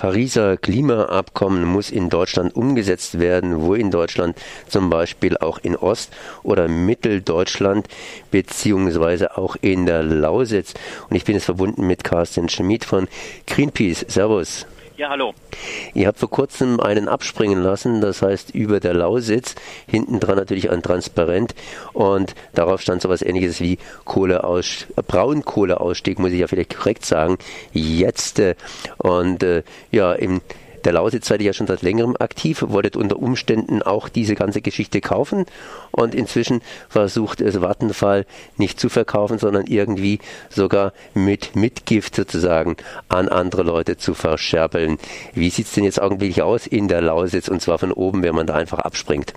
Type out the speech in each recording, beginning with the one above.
Pariser Klimaabkommen muss in Deutschland umgesetzt werden, wo in Deutschland zum Beispiel auch in Ost- oder Mitteldeutschland beziehungsweise auch in der Lausitz. Und ich bin jetzt verbunden mit Carsten Schmid von Greenpeace. Servus. Ja, hallo. Ihr habt vor kurzem einen abspringen lassen, das heißt über der Lausitz, hinten dran natürlich ein Transparent und darauf stand sowas ähnliches wie Kohleaus Braunkohleausstieg, muss ich ja vielleicht korrekt sagen, jetzt. Und äh, ja, im der Lausitz seid ihr ja schon seit längerem aktiv, wolltet unter Umständen auch diese ganze Geschichte kaufen und inzwischen versucht es Vattenfall nicht zu verkaufen, sondern irgendwie sogar mit Mitgift sozusagen an andere Leute zu verscherbeln. Wie sieht es denn jetzt augenblicklich aus in der Lausitz und zwar von oben, wenn man da einfach abspringt?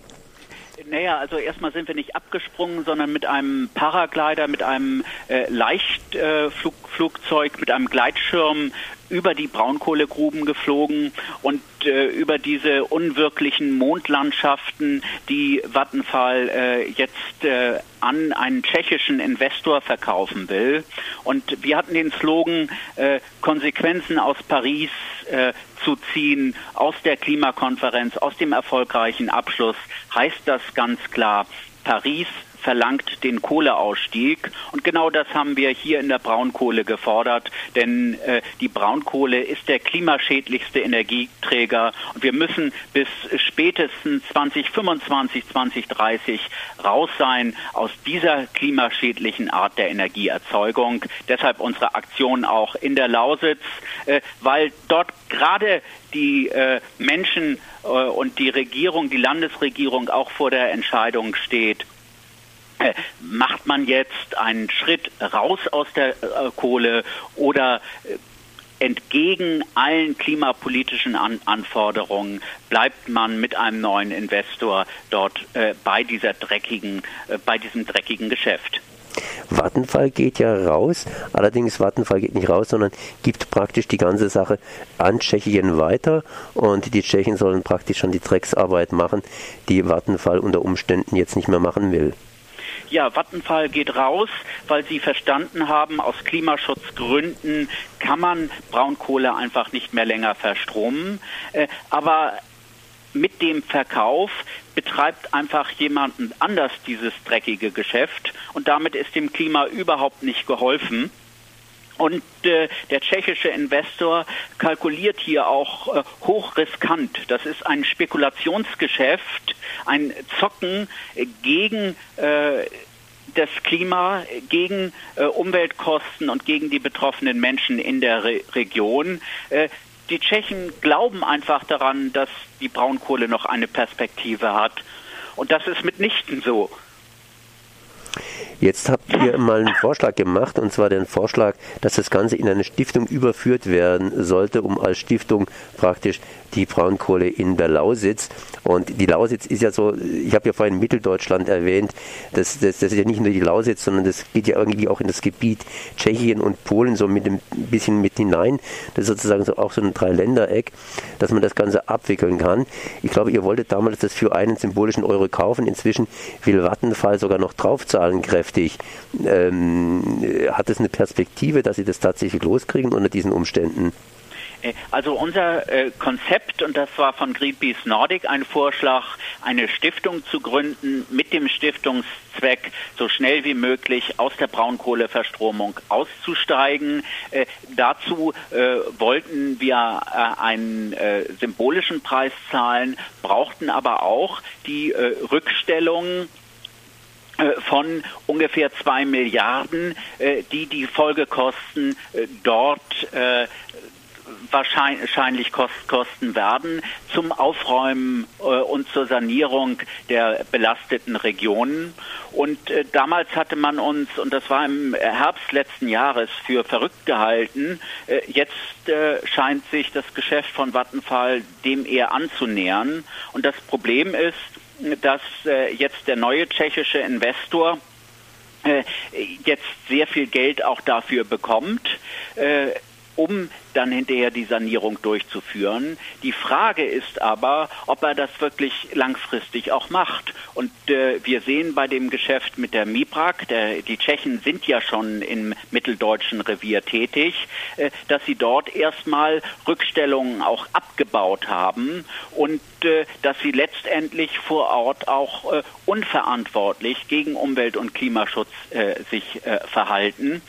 Naja, also erstmal sind wir nicht abgesprungen, sondern mit einem Paraglider, mit einem äh, Leichtflugzeug, äh, mit einem Gleitschirm über die Braunkohlegruben geflogen und äh, über diese unwirklichen Mondlandschaften, die Vattenfall äh, jetzt äh, an einen tschechischen Investor verkaufen will. Und wir hatten den Slogan, äh, Konsequenzen aus Paris äh, zu ziehen, aus der Klimakonferenz, aus dem erfolgreichen Abschluss, heißt das ganz klar, Paris verlangt den Kohleausstieg. Und genau das haben wir hier in der Braunkohle gefordert, denn äh, die Braunkohle ist der klimaschädlichste Energieträger und wir müssen bis spätestens 2025, 2030 raus sein aus dieser klimaschädlichen Art der Energieerzeugung. Deshalb unsere Aktion auch in der Lausitz, äh, weil dort gerade die äh, Menschen äh, und die Regierung, die Landesregierung auch vor der Entscheidung steht, macht man jetzt einen Schritt raus aus der äh, Kohle oder äh, entgegen allen klimapolitischen An Anforderungen bleibt man mit einem neuen Investor dort äh, bei dieser dreckigen, äh, bei diesem dreckigen Geschäft. Vattenfall geht ja raus, allerdings Vattenfall geht nicht raus, sondern gibt praktisch die ganze Sache an Tschechien weiter und die Tschechen sollen praktisch schon die Drecksarbeit machen, die Vattenfall unter Umständen jetzt nicht mehr machen will. Ja, Vattenfall geht raus, weil sie verstanden haben, aus Klimaschutzgründen kann man Braunkohle einfach nicht mehr länger verstromen. Äh, aber mit dem Verkauf betreibt einfach jemanden anders dieses dreckige Geschäft und damit ist dem Klima überhaupt nicht geholfen. Und äh, der tschechische Investor kalkuliert hier auch äh, hochriskant. Das ist ein Spekulationsgeschäft, ein Zocken gegen äh, das Klima, gegen äh, Umweltkosten und gegen die betroffenen Menschen in der Re Region. Äh, die Tschechen glauben einfach daran, dass die Braunkohle noch eine Perspektive hat. Und das ist mitnichten so. Jetzt habt ihr mal einen Vorschlag gemacht, und zwar den Vorschlag, dass das Ganze in eine Stiftung überführt werden sollte, um als Stiftung praktisch die Braunkohle in der Lausitz. Und die Lausitz ist ja so, ich habe ja vorhin Mitteldeutschland erwähnt, das, das, das ist ja nicht nur die Lausitz, sondern das geht ja irgendwie auch in das Gebiet Tschechien und Polen so mit ein bisschen mit hinein. Das ist sozusagen so auch so ein Dreiländereck, dass man das Ganze abwickeln kann. Ich glaube, ihr wolltet damals das für einen symbolischen Euro kaufen. Inzwischen will Vattenfall sogar noch draufzahlen kräftig. Ähm, hat es eine Perspektive, dass sie das tatsächlich loskriegen unter diesen Umständen? Äh, also unser äh, Konzept, und das war von Greenpeace Nordic ein Vorschlag, eine Stiftung zu gründen mit dem Stiftungszweck, so schnell wie möglich aus der Braunkohleverstromung auszusteigen. Äh, dazu äh, wollten wir äh, einen äh, symbolischen Preis zahlen, brauchten aber auch die Rückstellung von ungefähr zwei Milliarden, die die Folgekosten dort wahrscheinlich kosten werden zum Aufräumen äh, und zur Sanierung der belasteten Regionen. Und äh, damals hatte man uns, und das war im Herbst letzten Jahres, für verrückt gehalten. Äh, jetzt äh, scheint sich das Geschäft von Vattenfall dem eher anzunähern. Und das Problem ist, dass äh, jetzt der neue tschechische Investor äh, jetzt sehr viel Geld auch dafür bekommt um dann hinterher die Sanierung durchzuführen. Die Frage ist aber, ob er das wirklich langfristig auch macht. Und äh, wir sehen bei dem Geschäft mit der Mibrak, der, die Tschechen sind ja schon im mitteldeutschen Revier tätig, äh, dass sie dort erstmal Rückstellungen auch abgebaut haben und äh, dass sie letztendlich vor Ort auch äh, unverantwortlich gegen Umwelt- und Klimaschutz äh, sich äh, verhalten.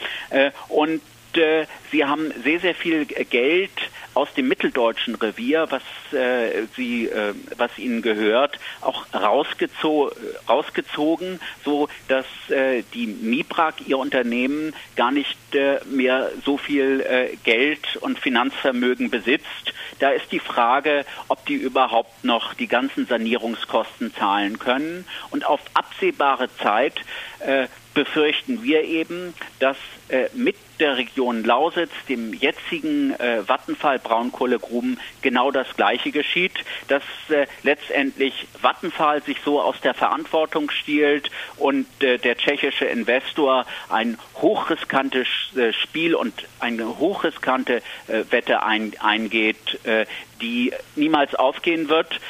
und äh, sie haben sehr, sehr viel Geld aus dem mitteldeutschen Revier, was, äh, sie, äh, was ihnen gehört, auch rausgezo rausgezogen, so dass äh, die Mibrak, ihr Unternehmen, gar nicht äh, mehr so viel äh, Geld und Finanzvermögen besitzt. Da ist die Frage, ob die überhaupt noch die ganzen Sanierungskosten zahlen können. Und auf absehbare Zeit äh, befürchten wir eben, dass äh, mit der Region Lausitz, dem jetzigen äh, Vattenfall Braunkohlegruben, genau das Gleiche geschieht, dass äh, letztendlich Vattenfall sich so aus der Verantwortung stiehlt und äh, der tschechische Investor ein hochriskantes äh, Spiel und eine hochriskante äh, Wette ein, eingeht, äh, die niemals aufgehen wird.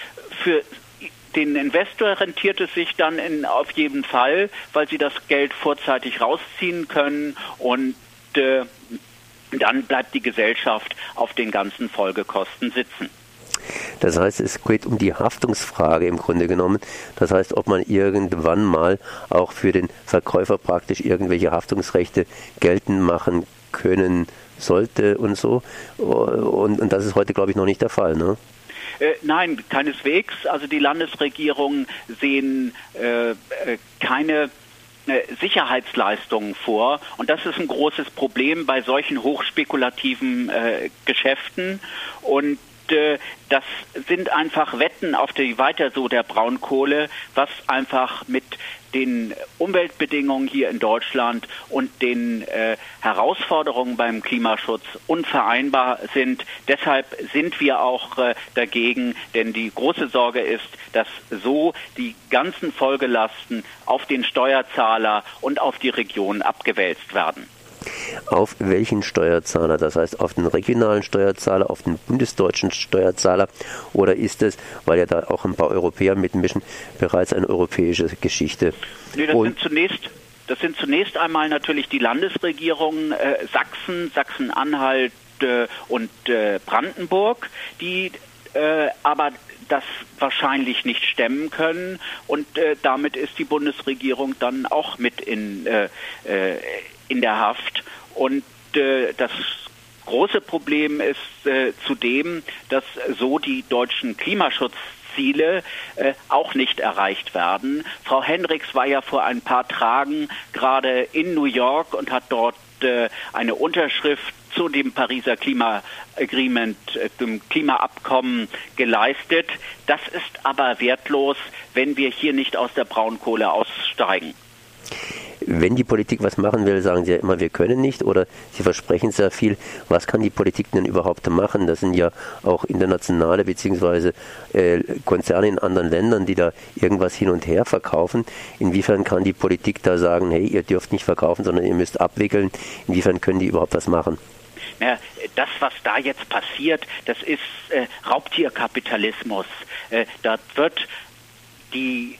Für den Investor rentiert es sich dann in, auf jeden Fall, weil sie das Geld vorzeitig rausziehen können und äh, dann bleibt die Gesellschaft auf den ganzen Folgekosten sitzen. Das heißt, es geht um die Haftungsfrage im Grunde genommen. Das heißt, ob man irgendwann mal auch für den Verkäufer praktisch irgendwelche Haftungsrechte geltend machen können sollte und so. Und, und das ist heute, glaube ich, noch nicht der Fall. Ne? Äh, nein, keineswegs. Also die Landesregierungen sehen äh, äh keine äh, Sicherheitsleistungen vor. Und das ist ein großes Problem bei solchen hochspekulativen äh, Geschäften. Und äh, das sind einfach Wetten auf die Weiter so der Braunkohle, was einfach mit den Umweltbedingungen hier in Deutschland und den äh, Herausforderungen beim Klimaschutz unvereinbar sind. Deshalb sind wir auch äh, dagegen, denn die große Sorge ist, dass so die ganzen Folgelasten auf den Steuerzahler und auf die Region abgewälzt werden auf welchen Steuerzahler, das heißt auf den regionalen Steuerzahler, auf den bundesdeutschen Steuerzahler. Oder ist es, weil ja da auch ein paar Europäer mitmischen, bereits eine europäische Geschichte? Nee, das sind zunächst das sind zunächst einmal natürlich die Landesregierungen äh, Sachsen, Sachsen-Anhalt äh, und äh, Brandenburg, die äh, aber das wahrscheinlich nicht stemmen können. Und damit ist die Bundesregierung dann auch mit in, in der Haft und äh, das große Problem ist äh, zudem, dass so die deutschen Klimaschutzziele äh, auch nicht erreicht werden. Frau Hendricks war ja vor ein paar Tagen gerade in New York und hat dort äh, eine Unterschrift zu dem Pariser Klimaagreement, äh, dem Klimaabkommen geleistet. Das ist aber wertlos, wenn wir hier nicht aus der Braunkohle aussteigen wenn die Politik was machen will, sagen sie ja immer, wir können nicht oder sie versprechen sehr viel. Was kann die Politik denn überhaupt machen? Das sind ja auch internationale bzw. Äh, Konzerne in anderen Ländern, die da irgendwas hin und her verkaufen. Inwiefern kann die Politik da sagen, hey, ihr dürft nicht verkaufen, sondern ihr müsst abwickeln? Inwiefern können die überhaupt was machen? Ja, das, was da jetzt passiert, das ist äh, Raubtierkapitalismus. Äh, da wird die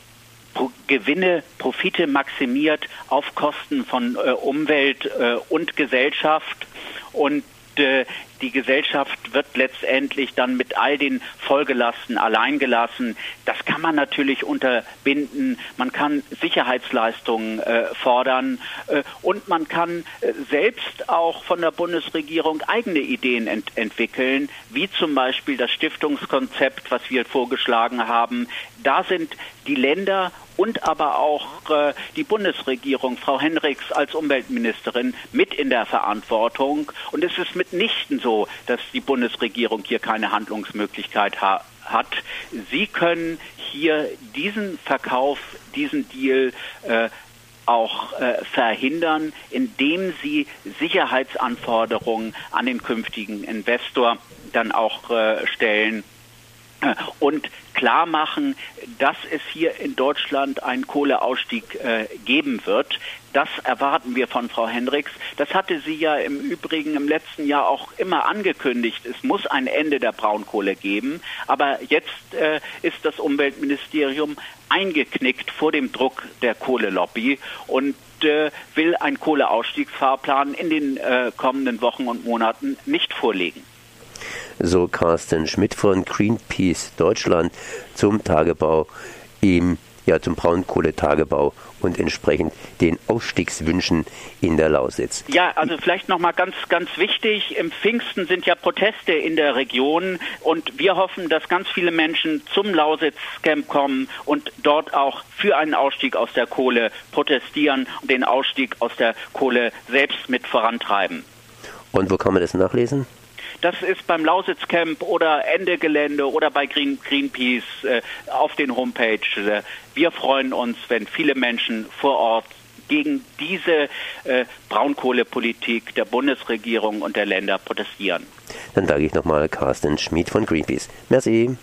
Gewinne, Profite maximiert auf Kosten von äh, Umwelt äh, und Gesellschaft. Und äh, die Gesellschaft wird letztendlich dann mit all den Folgelasten alleingelassen. Das kann man natürlich unterbinden. Man kann Sicherheitsleistungen äh, fordern äh, und man kann äh, selbst auch von der Bundesregierung eigene Ideen ent entwickeln, wie zum Beispiel das Stiftungskonzept, was wir vorgeschlagen haben. Da sind die Länder und aber auch äh, die Bundesregierung, Frau Henriks als Umweltministerin, mit in der Verantwortung. Und es ist mitnichten so, dass die Bundesregierung hier keine Handlungsmöglichkeit ha hat. Sie können hier diesen Verkauf, diesen Deal äh, auch äh, verhindern, indem sie Sicherheitsanforderungen an den künftigen Investor dann auch äh, stellen und klar machen, dass es hier in Deutschland einen Kohleausstieg äh, geben wird. Das erwarten wir von Frau Hendricks. Das hatte sie ja im Übrigen im letzten Jahr auch immer angekündigt. Es muss ein Ende der Braunkohle geben. Aber jetzt äh, ist das Umweltministerium eingeknickt vor dem Druck der Kohlelobby und äh, will einen Kohleausstiegsfahrplan in den äh, kommenden Wochen und Monaten nicht vorlegen. So Carsten Schmidt von Greenpeace Deutschland zum Tagebau im ja zum Braunkohletagebau und entsprechend den Ausstiegswünschen in der Lausitz. Ja, also vielleicht noch mal ganz ganz wichtig, im Pfingsten sind ja Proteste in der Region und wir hoffen, dass ganz viele Menschen zum Lausitz-Camp kommen und dort auch für einen Ausstieg aus der Kohle protestieren und den Ausstieg aus der Kohle selbst mit vorantreiben. Und wo kann man das nachlesen? Das ist beim Lausitz-Camp oder Ende Gelände oder bei Green, Greenpeace äh, auf den Homepage. Äh, wir freuen uns, wenn viele Menschen vor Ort gegen diese äh, Braunkohlepolitik der Bundesregierung und der Länder protestieren. Dann sage ich nochmal Carsten Schmid von Greenpeace. Merci.